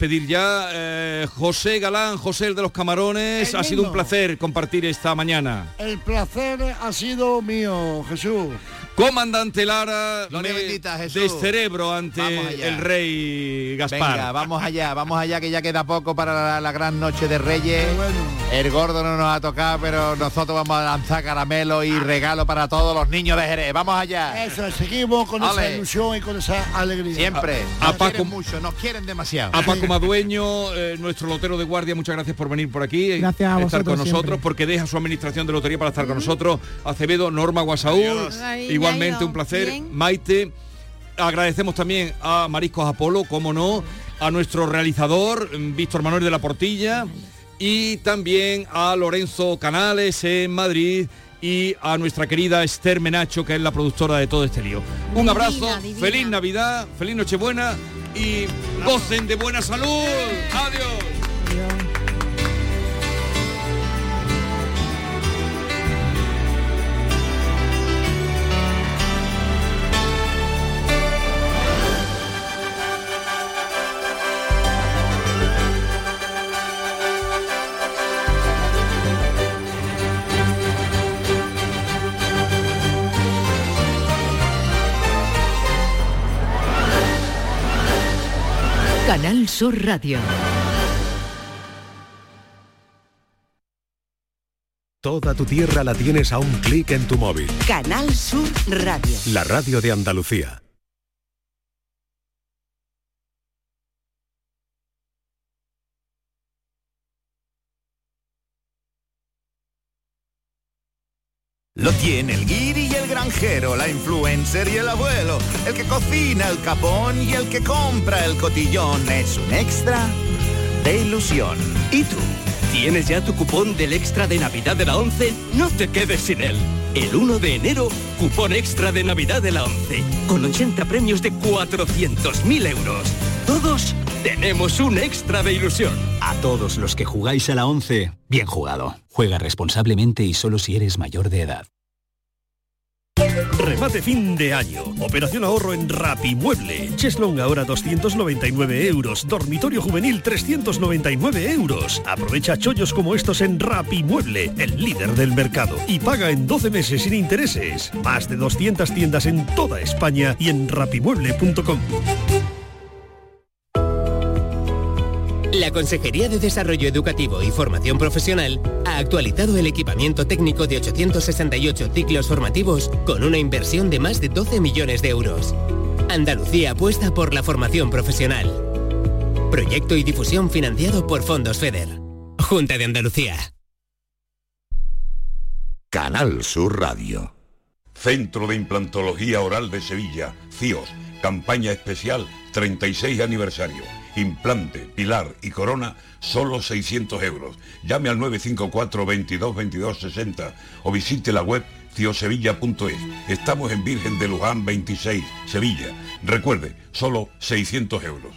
pedir ya. Eh, José Galán, José el de los Camarones, ha sido un placer compartir esta mañana. El placer ha sido mío, Jesús. Comandante Lara, me descerebro ante el rey Gaspar. Venga, vamos allá, vamos allá que ya queda poco para la, gran noche de Reyes. El gordo no nos ha tocado, pero nosotros vamos a lanzar caramelo y regalo para todos los niños de Jerez. Vamos allá. Eso, seguimos con esa ilusión y con esa alegría. Siempre. A, Paco, mucho, nos quieren demasiado. A Paco Madueño, eh, nuestro lotero de guardia, muchas gracias por venir por aquí. Gracias a estar con nosotros, porque deja su administración de lotería para estar con nosotros. Acevedo, Norma Guasaúl. Igual Igualmente un placer. Maite, agradecemos también a Mariscos Apolo, como no, a nuestro realizador, Víctor Manuel de la Portilla, y también a Lorenzo Canales en Madrid y a nuestra querida Esther Menacho, que es la productora de todo este lío. Un abrazo, feliz Navidad, feliz Nochebuena y gocen de buena salud. Adiós. Canal Sur Radio. Toda tu tierra la tienes a un clic en tu móvil. Canal Sur Radio. La radio de Andalucía. Lo tiene el guiri y el granjero, la influencer y el abuelo, el que cocina el capón y el que compra el cotillón. Es un extra de ilusión. ¿Y tú? ¿Tienes ya tu cupón del extra de Navidad de la 11? No te quedes sin él. El 1 de enero, cupón extra de Navidad de la 11, con 80 premios de 400.000 euros. Todos tenemos un extra de ilusión. A todos los que jugáis a la 11, bien jugado. Juega responsablemente y solo si eres mayor de edad. Remate fin de año. Operación ahorro en Rapimueble. Cheslong ahora 299 euros. Dormitorio juvenil 399 euros. Aprovecha chollos como estos en Rapimueble, el líder del mercado. Y paga en 12 meses sin intereses. Más de 200 tiendas en toda España y en rapimueble.com. La Consejería de Desarrollo Educativo y Formación Profesional ha actualizado el equipamiento técnico de 868 ciclos formativos con una inversión de más de 12 millones de euros. Andalucía apuesta por la formación profesional. Proyecto y difusión financiado por Fondos FEDER. Junta de Andalucía. Canal Sur Radio. Centro de Implantología Oral de Sevilla, CIOS. Campaña especial 36 aniversario implante, pilar y corona, solo 600 euros. Llame al 954 22 22 60 o visite la web ciosevilla.es. Estamos en Virgen de Luján 26, Sevilla. Recuerde, solo 600 euros.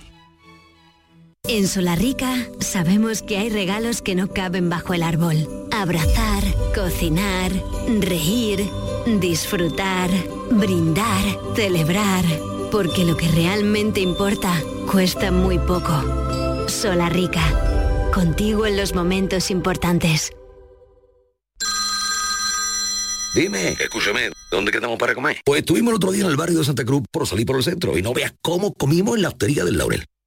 En Solarrica sabemos que hay regalos que no caben bajo el árbol. Abrazar, cocinar, reír, disfrutar, brindar, celebrar. Porque lo que realmente importa cuesta muy poco. Sola Rica. Contigo en los momentos importantes. Dime, escúchame, ¿dónde quedamos para comer? Pues estuvimos el otro día en el barrio de Santa Cruz por salir por el centro y no veas cómo comimos en la hostería del Laurel.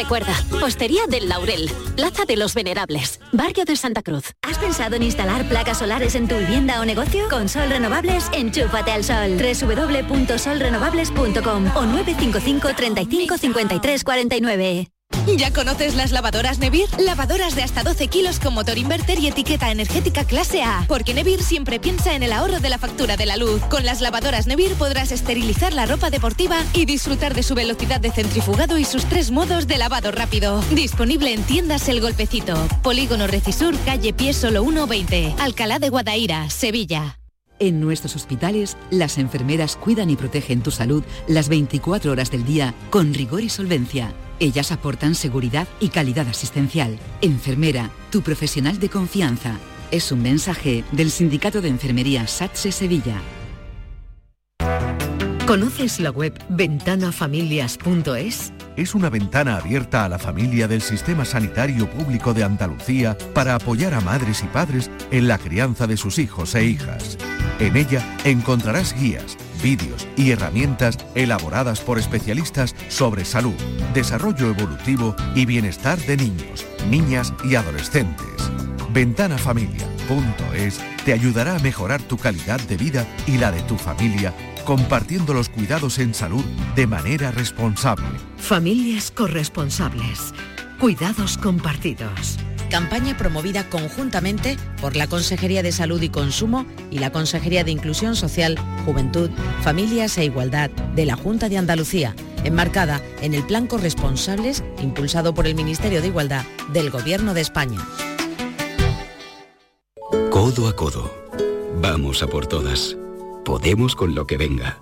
Recuerda, Postería del Laurel, Plaza de los Venerables, Barrio de Santa Cruz. ¿Has pensado en instalar placas solares en tu vivienda o negocio? Con Sol Renovables, enchúfate al sol. www.solrenovables.com o 955 35 53 49. ¿Ya conoces las lavadoras Nevir? Lavadoras de hasta 12 kilos con motor inverter y etiqueta energética clase A. Porque Nevir siempre piensa en el ahorro de la factura de la luz. Con las lavadoras Nevir podrás esterilizar la ropa deportiva y disfrutar de su velocidad de centrifugado y sus tres modos de lavado rápido. Disponible en tiendas El Golpecito. Polígono Recisur, calle Pie Solo 120. Alcalá de Guadaira, Sevilla. En nuestros hospitales, las enfermeras cuidan y protegen tu salud las 24 horas del día con rigor y solvencia. Ellas aportan seguridad y calidad asistencial. Enfermera, tu profesional de confianza. Es un mensaje del Sindicato de Enfermería SATSE Sevilla. ¿Conoces la web ventanafamilias.es? Es una ventana abierta a la familia del Sistema Sanitario Público de Andalucía para apoyar a madres y padres en la crianza de sus hijos e hijas. En ella encontrarás guías, vídeos y herramientas elaboradas por especialistas sobre salud, desarrollo evolutivo y bienestar de niños, niñas y adolescentes. Ventanafamilia.es te ayudará a mejorar tu calidad de vida y la de tu familia compartiendo los cuidados en salud de manera responsable. Familias corresponsables. Cuidados compartidos. Campaña promovida conjuntamente por la Consejería de Salud y Consumo y la Consejería de Inclusión Social, Juventud, Familias e Igualdad de la Junta de Andalucía, enmarcada en el Plan Corresponsables impulsado por el Ministerio de Igualdad del Gobierno de España. Codo a codo. Vamos a por todas. Podemos con lo que venga.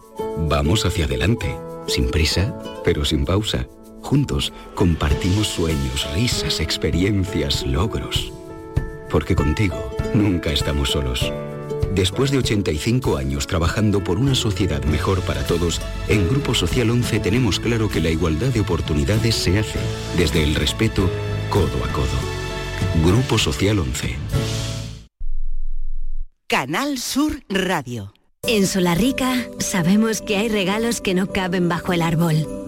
Vamos hacia adelante, sin prisa, pero sin pausa. Juntos compartimos sueños, risas, experiencias, logros. Porque contigo nunca estamos solos. Después de 85 años trabajando por una sociedad mejor para todos, en Grupo Social 11 tenemos claro que la igualdad de oportunidades se hace desde el respeto codo a codo. Grupo Social 11. Canal Sur Radio. En Solarrica sabemos que hay regalos que no caben bajo el árbol.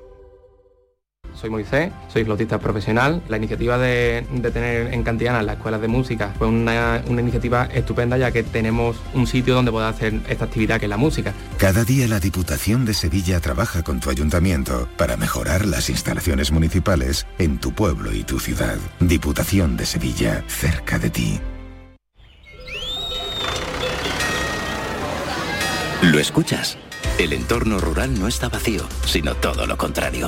Soy Moisés, soy flautista profesional. La iniciativa de, tener en Cantillana las escuelas de música fue una, una, iniciativa estupenda ya que tenemos un sitio donde poder hacer esta actividad que es la música. Cada día la Diputación de Sevilla trabaja con tu ayuntamiento para mejorar las instalaciones municipales en tu pueblo y tu ciudad. Diputación de Sevilla, cerca de ti. ¿Lo escuchas? El entorno rural no está vacío, sino todo lo contrario.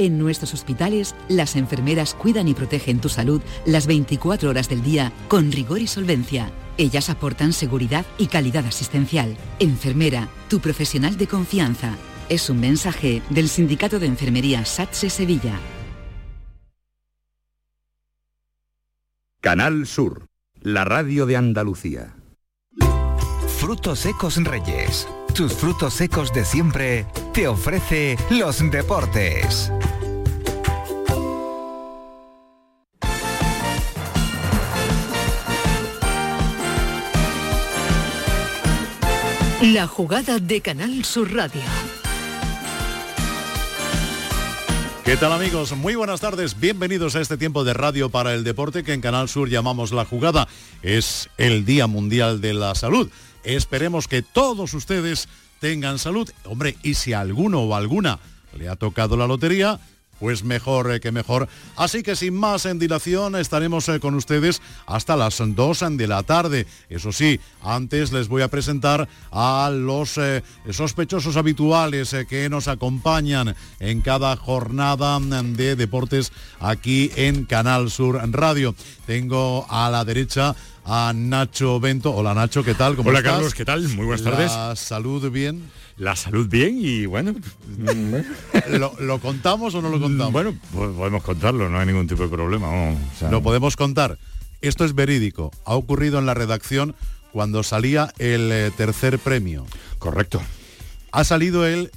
En nuestros hospitales, las enfermeras cuidan y protegen tu salud las 24 horas del día con rigor y solvencia. Ellas aportan seguridad y calidad asistencial. Enfermera, tu profesional de confianza. Es un mensaje del Sindicato de Enfermería SATSE Sevilla. Canal Sur, la radio de Andalucía. Frutos secos Reyes. Tus frutos secos de siempre te ofrece los deportes. La jugada de Canal Sur Radio. ¿Qué tal amigos? Muy buenas tardes, bienvenidos a este tiempo de radio para el deporte que en Canal Sur llamamos La Jugada. Es el Día Mundial de la Salud. Esperemos que todos ustedes tengan salud. Hombre, y si alguno o alguna le ha tocado la lotería, pues mejor eh, que mejor. Así que sin más en dilación estaremos eh, con ustedes hasta las 2 de la tarde. Eso sí, antes les voy a presentar a los eh, sospechosos habituales que nos acompañan en cada jornada de deportes aquí en Canal Sur Radio. Tengo a la derecha a Nacho Bento. Hola Nacho, ¿qué tal? ¿Cómo Hola Carlos, ¿qué tal? Muy buenas tardes. Salud bien. La salud bien y bueno. ¿Lo, contamos o no lo contamos? Bueno, pues podemos contarlo, no hay ningún tipo de problema. lo podemos contar. Esto es verídico. Ha ocurrido en la redacción cuando salía el eh, tercer premio. Correcto. Ha salido el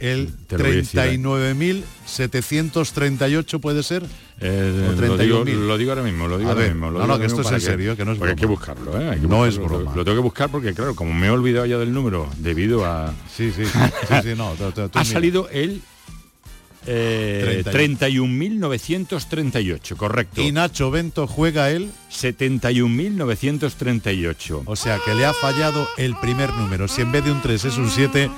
el Te lo voy a decir, ¿eh? 39.738 puede ser. Eh, ¿O lo, digo, 31.000? lo digo ahora mismo, lo digo ahora ver, mismo. lo no, digo no, que esto es en serio, que no es porque hay que broma. buscarlo, ¿eh? Hay que No es broma. Lo, lo tengo que buscar porque, claro, como me he olvidado ya del número debido a... Sí, sí, sí, sí, no. tú- tú- tú ha mira. salido el... Eh, 31.938, correcto. Y Nacho Bento juega él 71.938. O sea que le ha fallado el primer número. Si en vez de un 3 es un 7,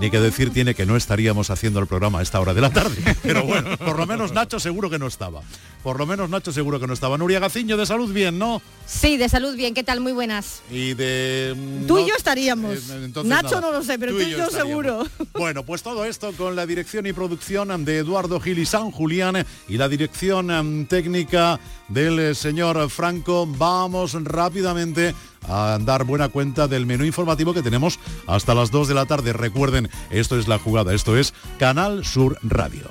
ni que decir tiene que no estaríamos haciendo el programa a esta hora de la tarde. Pero bueno, por lo menos Nacho seguro que no estaba. Por lo menos Nacho seguro que no estaba. Nuria Gaciño de salud bien, ¿no? Sí, de salud bien, ¿qué tal? Muy buenas. Y de... mm, Tú y yo estaríamos. eh, entonces Nacho nada. no lo sé, pero tú, y yo, estaríamos. seguro. Bueno, pues todo esto con la dirección y producción de Eduardo Gil y San Julián y la dirección em, técnica del eh, señor Franco. Vamos rápidamente a dar buena cuenta del menú informativo que tenemos hasta las 2 de la tarde. Recuerden, esto es la jugada, esto es Canal Sur Radio.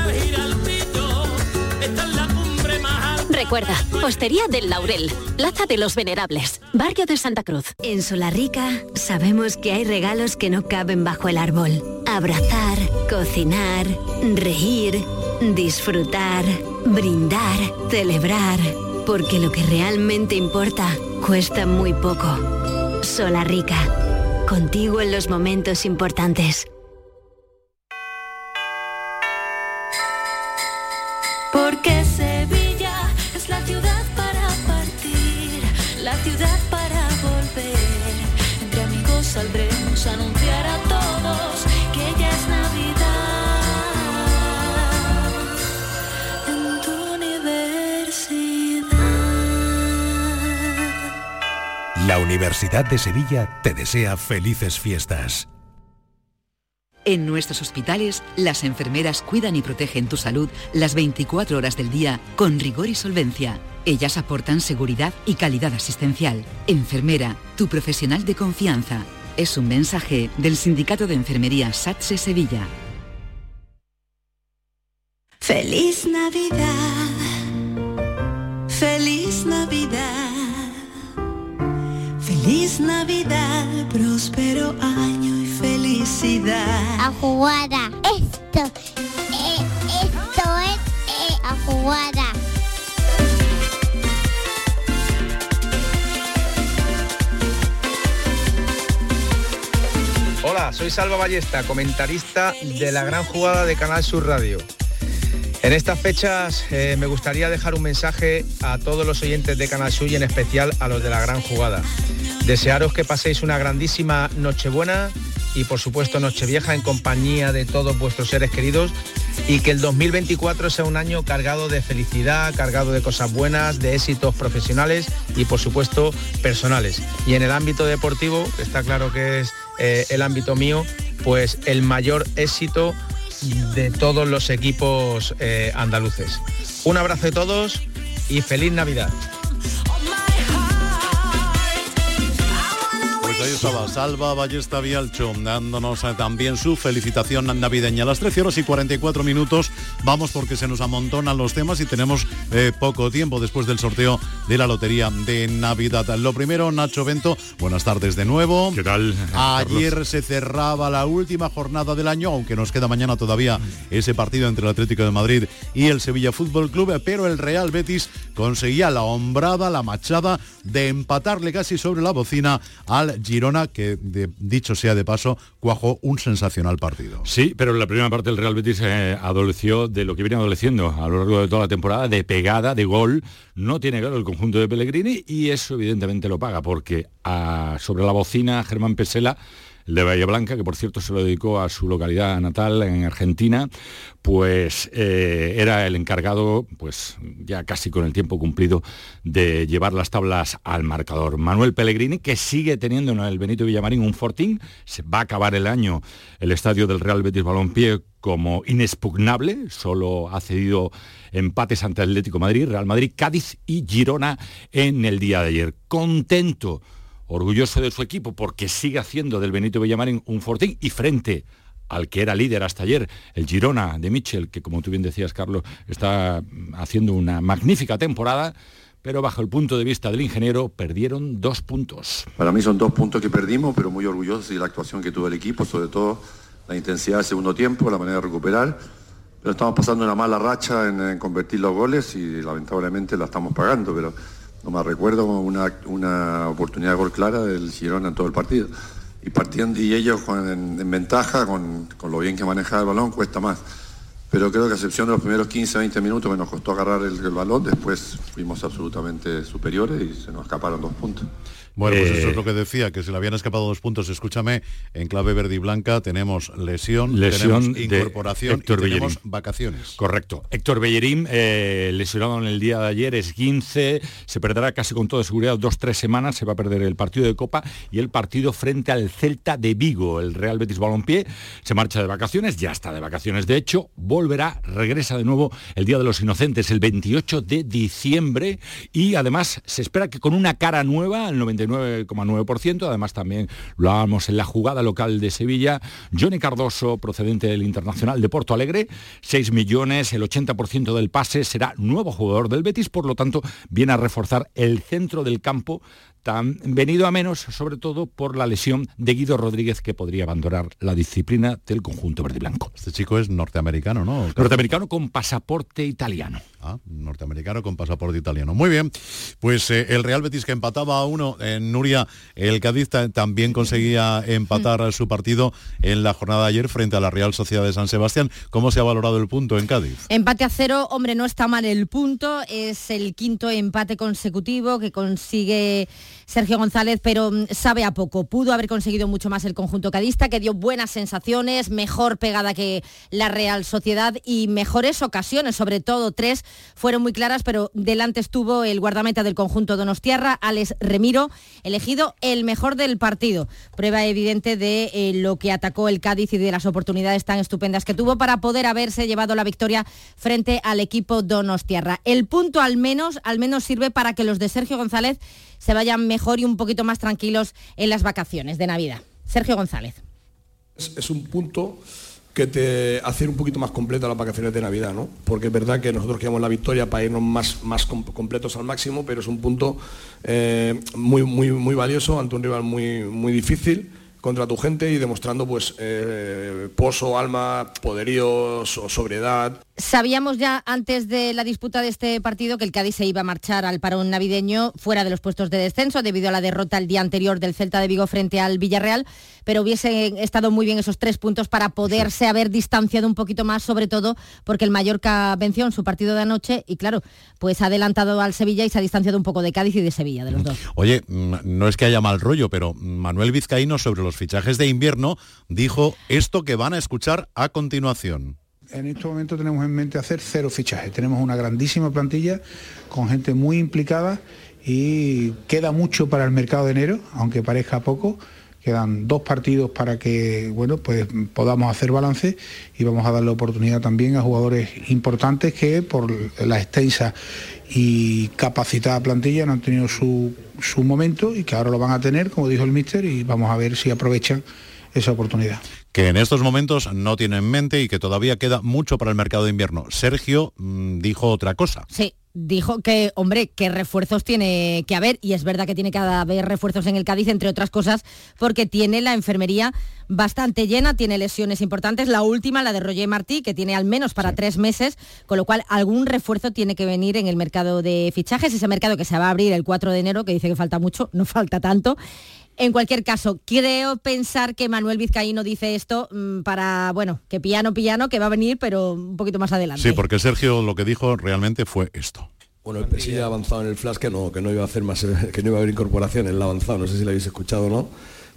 Recuerda, Hostería del Laurel, Plaza de los Venerables, Barrio de Santa Cruz. En Solarrica sabemos que hay regalos que no caben bajo el árbol. Abrazar, cocinar, reír, disfrutar, brindar, celebrar. Porque lo que realmente importa cuesta muy poco. Solarrica, contigo en los momentos importantes. Universidad de Sevilla te desea felices fiestas. En nuestros hospitales, las enfermeras cuidan y protegen tu salud las 24 horas del día con rigor y solvencia. Ellas aportan seguridad y calidad asistencial. Enfermera, tu profesional de confianza. Es un mensaje del Sindicato de Enfermería SATSE Sevilla. Feliz Navidad, feliz Navidad, feliz Navidad, próspero año y felicidad. A jugada. Esto, eh, esto es eh, a jugada. Hola, soy Salva Ballesta, comentarista de la gran jugada de Canal Sur Radio. En estas fechas eh, me gustaría dejar un mensaje a todos los oyentes de Canal Sur y en especial a los de la gran jugada. Desearos que paséis una grandísima Nochebuena y por supuesto Nochevieja en compañía de todos vuestros seres queridos y que el 2024 sea un año cargado de felicidad, cargado de cosas buenas, de éxitos profesionales y por supuesto personales. Y en el ámbito deportivo, que está claro que es eh, el ámbito mío, pues el mayor éxito de todos los equipos eh, andaluces. Un abrazo de todos y feliz Navidad. Ahí estaba Salva Ballesta Vialcho dándonos eh, también su felicitación navideña. A las 13 horas y 44 minutos Vamos porque se nos amontonan los temas y tenemos eh, poco tiempo después del sorteo de la lotería de Navidad. Lo primero, Nacho Bento, buenas tardes de nuevo. ¿Qué tal? Ayer se cerraba la última jornada del año, aunque nos queda mañana todavía ese partido entre el Atlético de Madrid y el Sevilla Fútbol Club, pero el Real Betis conseguía la hombrada, la machada de empatarle casi sobre la bocina al Girona, que dicho sea de paso, cuajó un sensacional partido. Sí, pero en la primera parte el Real Betis eh, adoleció de lo que viene adoleciendo a lo largo de toda la temporada, de pegada, de gol. No tiene claro el conjunto de Pellegrini y eso evidentemente lo paga, porque ah, sobre la bocina Germán Pesela el de Bahía Blanca, que por cierto se lo dedicó a su localidad natal en Argentina, pues eh, era el encargado, pues ya casi con el tiempo cumplido, de llevar las tablas al marcador. Manuel Pellegrini, que sigue teniendo en el Benito Villamarín un fortín, se va a acabar el año el estadio del Real Betis Balompié como inexpugnable, solo ha cedido empates ante Atlético Madrid, Real Madrid, Cádiz y Girona en el día de ayer. Contento orgulloso de su equipo porque sigue haciendo del Benito Villamarín un fortín y frente al que era líder hasta ayer, el Girona de Mitchell, que como tú bien decías, Carlos, está haciendo una magnífica temporada, pero bajo el punto de vista del ingeniero perdieron dos puntos. Para mí son dos puntos que perdimos, pero muy orgullosos de la actuación que tuvo el equipo, sobre todo la intensidad del segundo tiempo, la manera de recuperar. Pero estamos pasando una mala racha en, en convertir los goles y lamentablemente la estamos pagando, pero no me recuerdo una, una oportunidad de gol clara del Girona en todo el partido. Y partían y ellos en, ventaja, con, con, lo bien que manejaba el balón, cuesta más. Pero creo que a excepción de los primeros 15, 20 minutos que nos costó agarrar el balón, después fuimos absolutamente superiores y se nos escaparon dos puntos. Bueno, pues eso es lo que decía, que se le habían escapado dos puntos. Escúchame, en clave verde y blanca tenemos lesión, lesión tenemos incorporación y tenemos vacaciones. Correcto. Héctor Bellerín, eh, lesionado en el día de ayer, es 15, se perderá casi con toda seguridad dos, tres semanas, se va a perder el partido de Copa y el partido frente al Celta de Vigo. El Real Betis Balompié se marcha de vacaciones, ya está de vacaciones de hecho, volverá, regresa de nuevo el Día de los Inocentes, el 28 de diciembre y además se espera que con una cara nueva, el 90 9,9%. Además también lo hablábamos en la jugada local de Sevilla. Johnny Cardoso, procedente del Internacional de Porto Alegre, 6 millones, el 80% del pase será nuevo jugador del Betis, por lo tanto viene a reforzar el centro del campo tan venido a menos, sobre todo por la lesión de Guido Rodríguez que podría abandonar la disciplina del conjunto verde y blanco. Este chico es norteamericano, ¿no? Norteamericano con pasaporte italiano. Ah, norteamericano con pasaporte italiano. Muy bien, pues eh, el Real Betis que empataba a uno en Nuria, el Cádiz también conseguía empatar mm. su partido en la jornada de ayer frente a la Real Sociedad de San Sebastián. ¿Cómo se ha valorado el punto en Cádiz? Empate a cero, hombre, no está mal el punto, es el quinto empate consecutivo que consigue Sergio González, pero mm, sabe a poco. Pudo haber conseguido mucho más el conjunto cadista, que dio buenas sensaciones, mejor pegada que la Real Sociedad y mejores ocasiones, sobre todo tres fueron muy claras, pero delante estuvo el guardameta del conjunto Donostiarra, Alex Remiro, elegido el mejor del partido. Prueba evidente de eh, lo que atacó el Cádiz y de las oportunidades tan estupendas que tuvo para poder haberse llevado la victoria frente al equipo Donostiarra. El punto al menos, al menos sirve para que los de Sergio González se vayan mejor y un poquito más tranquilos en las vacaciones de Navidad. Sergio González. es un punto que te hacer un poquito más completa las vacaciones de Navidad, ¿no? Porque es verdad que nosotros queremos la victoria para irnos más, más completos al máximo, pero es un punto eh, muy, muy, muy valioso ante un rival muy, muy difícil contra tu gente y demostrando pues eh, pozo, alma, poderío, sobriedad. Sabíamos ya antes de la disputa de este partido que el Cádiz se iba a marchar al parón navideño fuera de los puestos de descenso debido a la derrota el día anterior del Celta de Vigo frente al Villarreal, pero hubiesen estado muy bien esos tres puntos para poderse haber distanciado un poquito más, sobre todo porque el Mallorca venció en su partido de anoche y claro, pues ha adelantado al Sevilla y se ha distanciado un poco de Cádiz y de Sevilla, de los dos. Oye, mm, no es que haya mal rollo, pero Manuel Vizcaíno sobre los fichajes de invierno dijo esto que van a escuchar a continuación en este momento tenemos en mente hacer cero fichajes. Tenemos una grandísima plantilla con gente muy implicada y queda mucho para el mercado de enero, aunque parezca poco. Quedan dos partidos para que bueno, pues podamos hacer balance y vamos a darle oportunidad también a jugadores importantes que por la extensa y capacitada plantilla no han tenido su, su momento y que ahora lo van a tener, como dijo el míster, y vamos a ver si aprovechan esa oportunidad. Que en estos momentos no tiene en mente y que todavía queda mucho para el mercado de invierno. Sergio mm, dijo otra cosa. Sí, dijo que, hombre, qué refuerzos tiene que haber, y es verdad que tiene que haber refuerzos en el Cádiz, entre otras cosas, porque tiene la enfermería bastante llena, tiene lesiones importantes, la última, la de Roger Martí, que tiene al menos para tres meses, con lo cual algún refuerzo tiene que venir en el mercado de fichajes, ese mercado que se va a abrir el 4 de enero, que dice que falta mucho, no falta tanto. En cualquier caso, creo pensar que Manuel Vizcaíno dice esto mm, para, bueno, que piano, piano, que va a venir, pero un poquito más adelante. Sí, porque Sergio lo que dijo realmente fue esto. Bueno, el PSG ha avanzado en el flash que no, que no iba a hacer más, que no iba a haber incorporación, él ha avanzado, no sé si lo habéis escuchado o no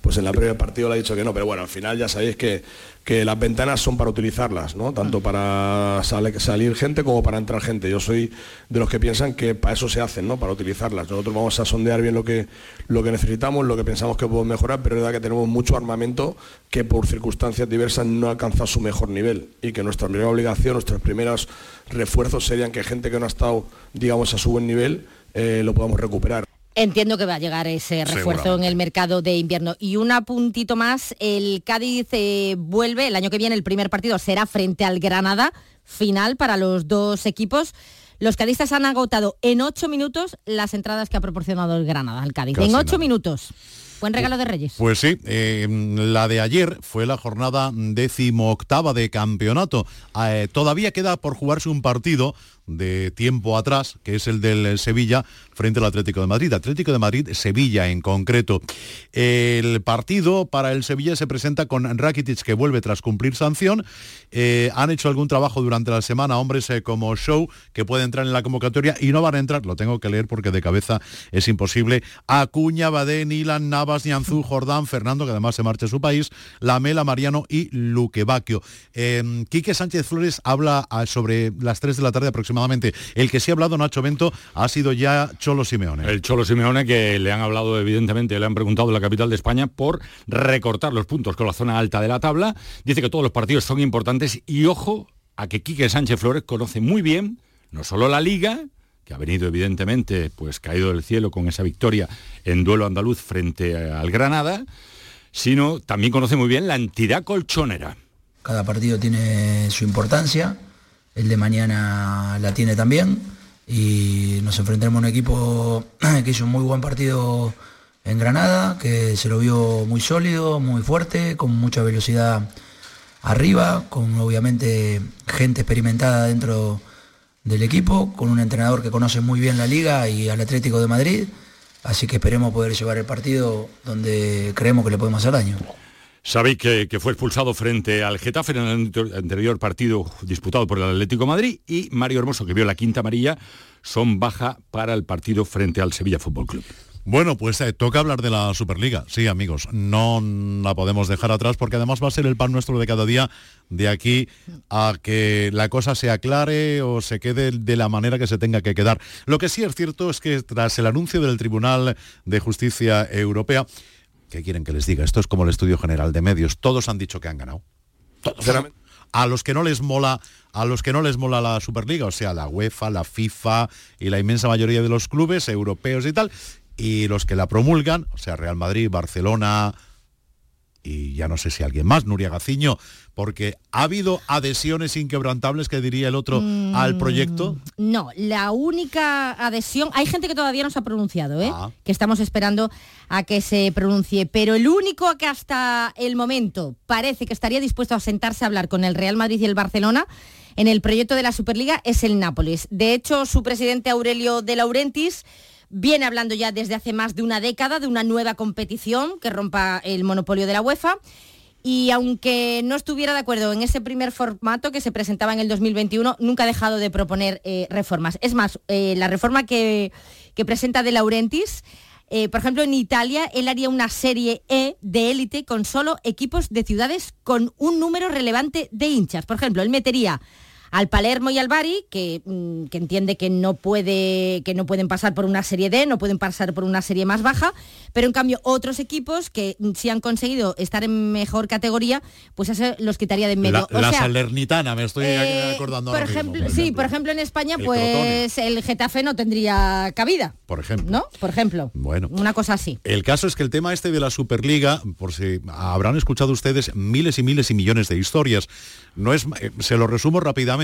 pues en la previa partido le ha dicho que no, pero bueno, al final ya sabéis que, que las ventanas son para utilizarlas, ¿no? Tanto para salir gente como para entrar gente. Yo soy de los que piensan que para eso se hacen, ¿no? Para utilizarlas. Nosotros vamos a sondear bien lo que, lo que necesitamos, lo que pensamos que podemos mejorar, pero es verdad que tenemos mucho armamento que por circunstancias diversas no alcanza su mejor nivel y que nuestra primera obligación, nuestros primeros refuerzos serían que gente que no ha estado, digamos, a su buen nivel, eh, lo podamos recuperar. Entiendo que va a llegar ese refuerzo en el mercado de invierno. Y un apuntito más, el Cádiz eh, vuelve, el año que viene el primer partido será frente al Granada, final para los dos equipos. Los cadistas han agotado en ocho minutos las entradas que ha proporcionado el Granada al Cádiz. en ocho minutos. Buen regalo de Reyes. Pues sí, eh, la de ayer fue la jornada décimo octava de campeonato. Eh, todavía queda por jugarse un partido de tiempo atrás, que es el del Sevilla frente al Atlético de Madrid. Atlético de Madrid, Sevilla en concreto. El partido para el Sevilla se presenta con Rakitic que vuelve tras cumplir sanción. Eh, han hecho algún trabajo durante la semana hombres eh, como Show que puede entrar en la convocatoria y no van a entrar, lo tengo que leer porque de cabeza es imposible. Acuña, Badén, Ilan, Navas, Nianzú, Jordán, Fernando, que además se marcha a su país, Lamela, Mariano y Luque Eh, Quique Sánchez Flores habla ah, sobre las 3 de la tarde aproximadamente el que sí ha hablado Nacho Bento ha sido ya Cholo Simeone. El Cholo Simeone que le han hablado evidentemente, le han preguntado en la capital de España por recortar los puntos con la zona alta de la tabla. Dice que todos los partidos son importantes y ojo a que Quique Sánchez Flores conoce muy bien no solo la liga, que ha venido evidentemente pues caído del cielo con esa victoria en duelo andaluz frente al Granada, sino también conoce muy bien la entidad colchonera. Cada partido tiene su importancia el de mañana la tiene también y nos enfrentaremos a un equipo que hizo un muy buen partido en Granada, que se lo vio muy sólido, muy fuerte, con mucha velocidad arriba, con obviamente gente experimentada dentro del equipo, con un entrenador que conoce muy bien la liga y al Atlético de Madrid, así que esperemos poder llevar el partido donde creemos que le podemos hacer daño. Sabéis que, fue expulsado frente al Getafe en el anterior partido disputado por el Atlético Madrid y Mario Hermoso, que vio la quinta amarilla, son baja para el partido frente al Sevilla Fútbol Club. Bueno, pues eh, toca hablar de la Superliga. Sí, amigos, no la podemos dejar atrás porque además va a ser el pan nuestro de cada día de aquí a que la cosa se aclare o se quede de la manera que se tenga que quedar. Lo que sí es cierto es que tras el anuncio del Tribunal de Justicia Europea, ¿Qué quieren que les diga? Esto es como el estudio general de medios. Todos han dicho que han ganado. A los que no les mola, a los que no les mola la Superliga, o sea, la UEFA, la FIFA y la inmensa mayoría de los clubes europeos y tal, y los que la promulgan, o sea, Real Madrid, Barcelona, y ya no sé si alguien más, Nuria Gaciño, porque ha habido adhesiones inquebrantables, que diría el otro, al mm, proyecto. No, la única adhesión, hay gente que todavía no se ha pronunciado, ¿eh? Ah. que estamos esperando a que se pronuncie, pero el único que hasta el momento parece que estaría dispuesto a sentarse a hablar con el Real Madrid y el Barcelona en el proyecto de la Superliga es el Nápoles. De hecho, su presidente Aurelio de Laurentiis viene hablando ya desde hace más de una década de una nueva competición que rompa el monopolio de la UEFA. Y aunque no estuviera de acuerdo en ese primer formato que se presentaba en el 2021, nunca ha dejado de proponer eh, reformas. Es más, eh, la reforma que, presenta De Laurentiis, eh, por ejemplo, en Italia, él haría una serie E de élite con solo equipos de ciudades con un número relevante de hinchas. Por ejemplo, él metería al Palermo y al Bari, mm, que, entiende que no, puede, que no pueden pasar por una serie D, no pueden pasar por una serie más baja, pero en cambio otros equipos que mm, si han conseguido estar en mejor categoría, pues eso los quitaría de en medio. La, Salernitana, me estoy eh, acordando por ejemplo, Sí, por ejemplo en España, pues el Getafe no tendría cabida por ejemplo. ¿No? Por ejemplo. Bueno. Una cosa así. El caso es que el tema este de la Superliga, por si habrán escuchado ustedes miles y miles y millones de historias, no es, eh, se lo resumo rápidamente.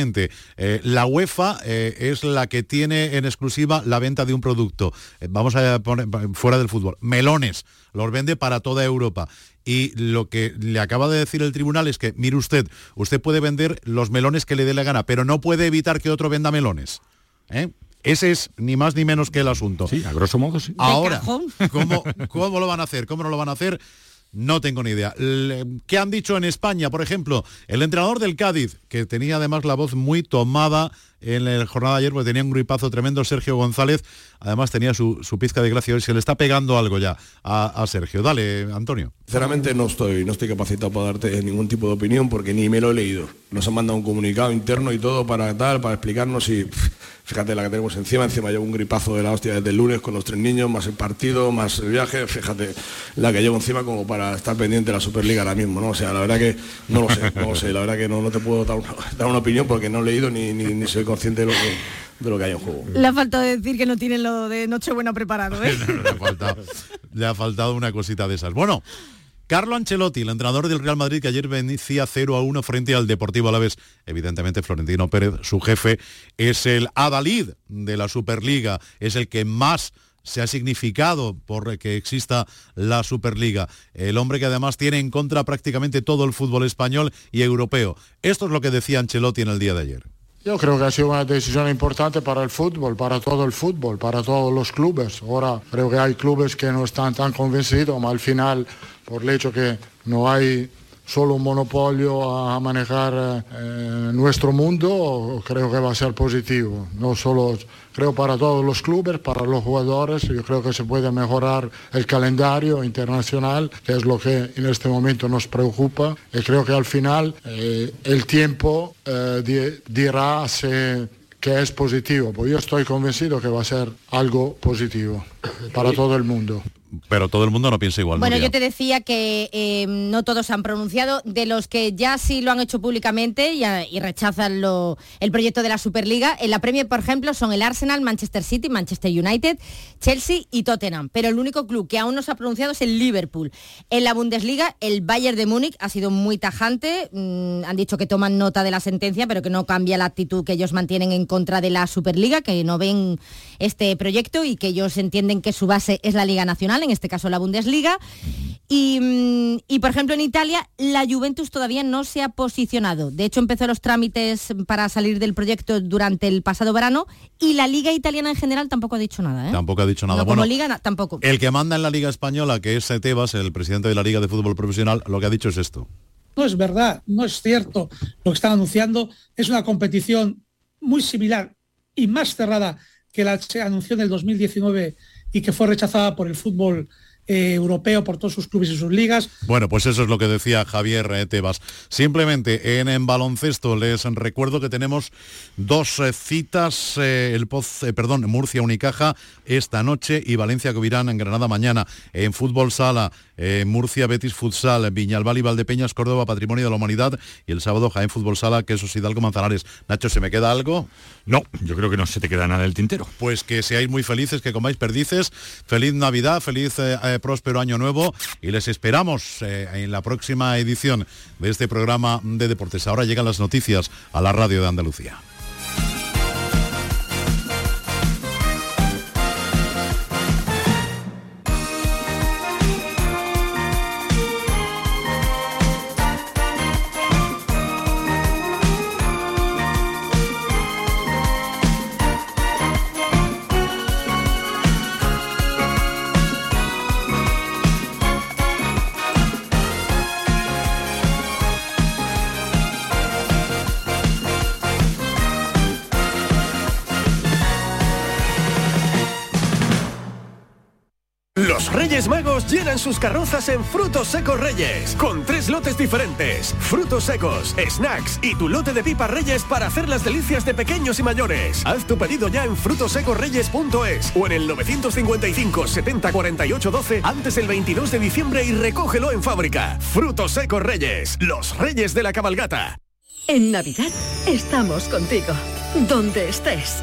Eh, la UEFA eh, es la que tiene en exclusiva la venta de un producto. Eh, vamos a poner fuera del fútbol. Melones. Los vende para toda Europa. Y lo que le acaba de decir el tribunal es que, mire usted, usted puede vender los melones que le dé la gana, pero no puede evitar que otro venda melones. ¿Eh? Ese es ni más ni menos que el asunto. Sí, a grosso modo sí. Ahora, ¿cómo, ¿cómo lo van a hacer? ¿Cómo no lo van a hacer? No tengo ni idea. ¿Qué han dicho en España? Por ejemplo, el entrenador del Cádiz, que tenía además la voz muy tomada en la jornada de ayer, porque tenía un gripazo tremendo, Sergio González, además tenía su, su pizca de gracia hoy, se le está pegando algo ya a, Sergio. Dale, Antonio. Sinceramente no estoy, no estoy capacitado para darte ningún tipo de opinión porque ni me lo he leído. Nos han mandado un comunicado interno y todo para tal, para explicarnos y fíjate la que tenemos encima, encima llevo un gripazo de la hostia desde el lunes con los tres niños, más el partido, más el viaje, fíjate la que llevo encima como para estar pendiente de la Superliga ahora mismo, ¿no? O sea, la verdad que no lo sé, no lo sé, la verdad que no, no te puedo dar una, opinión porque no he leído ni, ni, ni consciente de lo que de lo que hay en juego. Le ha faltado decir que no tienen lo de Nochebuena preparado, ¿eh? le, ha faltado, le ha faltado una cosita de esas. Bueno, Carlo Ancelotti, el entrenador del Real Madrid, que ayer vencía 0 a 1 frente al Deportivo Alavés. Evidentemente, Florentino Pérez, su jefe, es el adalid de la Superliga, es el que más se ha significado por que exista la Superliga. El hombre que además tiene en contra prácticamente todo el fútbol español y europeo. Esto es lo que decía Ancelotti en el día de ayer. Yo creo que ha sido una decisión importante para el fútbol, para todo el fútbol, para todos los clubes. Ahora creo que hay clubes que no están tan convencidos, pero al final, por el hecho que no hay solo un monopolio a manejar eh, nuestro mundo, creo que va a ser positivo. No solo, creo para todos los clubes, para los jugadores, yo creo que se puede mejorar el calendario internacional, que es lo que en este momento nos preocupa. Y creo que al final eh, el tiempo eh, di- dirá si que es positivo, pues yo estoy convencido que va a ser algo positivo para todo el mundo. Pero todo el mundo no piensa igual. Bueno, Nuria. yo te decía que eh, no todos se han pronunciado, de los que ya sí lo han hecho públicamente y, a- y rechazan lo- el proyecto de la Superliga. En la Premier, por ejemplo, son el Arsenal, Manchester City, Manchester United, Chelsea y Tottenham. Pero el único club que aún no se ha pronunciado es el Liverpool. En la Bundesliga, el Bayern de Múnich ha sido muy tajante. Mm, han dicho que toman nota de la sentencia, pero que no cambia la actitud que ellos mantienen en contra de la Superliga, que no ven este proyecto y que ellos entienden que su base es la Liga Nacional, en este caso la Bundesliga. Y, mm, y, por ejemplo en Italia la Juventus todavía no se ha posicionado. De hecho empezó los trámites para salir del proyecto durante el pasado verano y la Liga Italiana en general tampoco ha dicho nada. ¿eh? Tampoco ha dicho nada. No, como bueno, Liga na- tampoco. el que manda en la Liga Española, que es Tebas, el presidente de la Liga de Fútbol Profesional, lo que ha dicho es esto. No es verdad, no es cierto lo que están anunciando. Es una competición muy similar y más cerrada que la que se anunció en el 2019 y que fue rechazada por el fútbol eh, europeo, por todos sus clubes y sus ligas. Bueno, pues eso es lo que decía Javier eh, Tebas. Simplemente en, baloncesto les recuerdo que tenemos dos eh, citas, el Poz, perdón, Murcia Unicaja esta noche y Valencia Covirán en Granada mañana. En fútbol sala, Murcia Betis Futsal, Viñalbal y Valdepeñas, Córdoba Patrimonio de la Humanidad y el sábado Jaén Fútbol Sala, Quesos Hidalgo Manzanares. Nacho, ¿se me queda algo? No, yo creo que no se te queda nada del tintero. Pues que seáis muy felices, que comáis perdices. Feliz Navidad, feliz eh, eh, próspero año nuevo y les esperamos eh, en la próxima edición de este programa de deportes. Ahora llegan las noticias a la radio de Andalucía. Carrozas en Frutos Secos Reyes, con tres lotes diferentes. Frutos secos, snacks y tu lote de pipas Reyes para hacer las delicias de pequeños y mayores. Haz tu pedido ya en frutosecorreyes.es o en el 955 70 48 12 antes del 22 de diciembre y recógelo en fábrica. Frutos Secos Reyes, los Reyes de la Cabalgata. En Navidad estamos contigo. donde estés,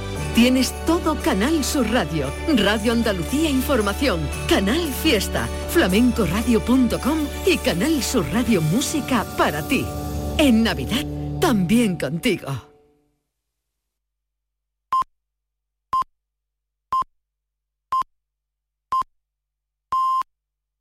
Tienes todo Canal Sur Radio, Radio Andalucía Información, Canal Fiesta, flamencoradio.com y Canal Sur Radio Música para ti. En Navidad, también contigo.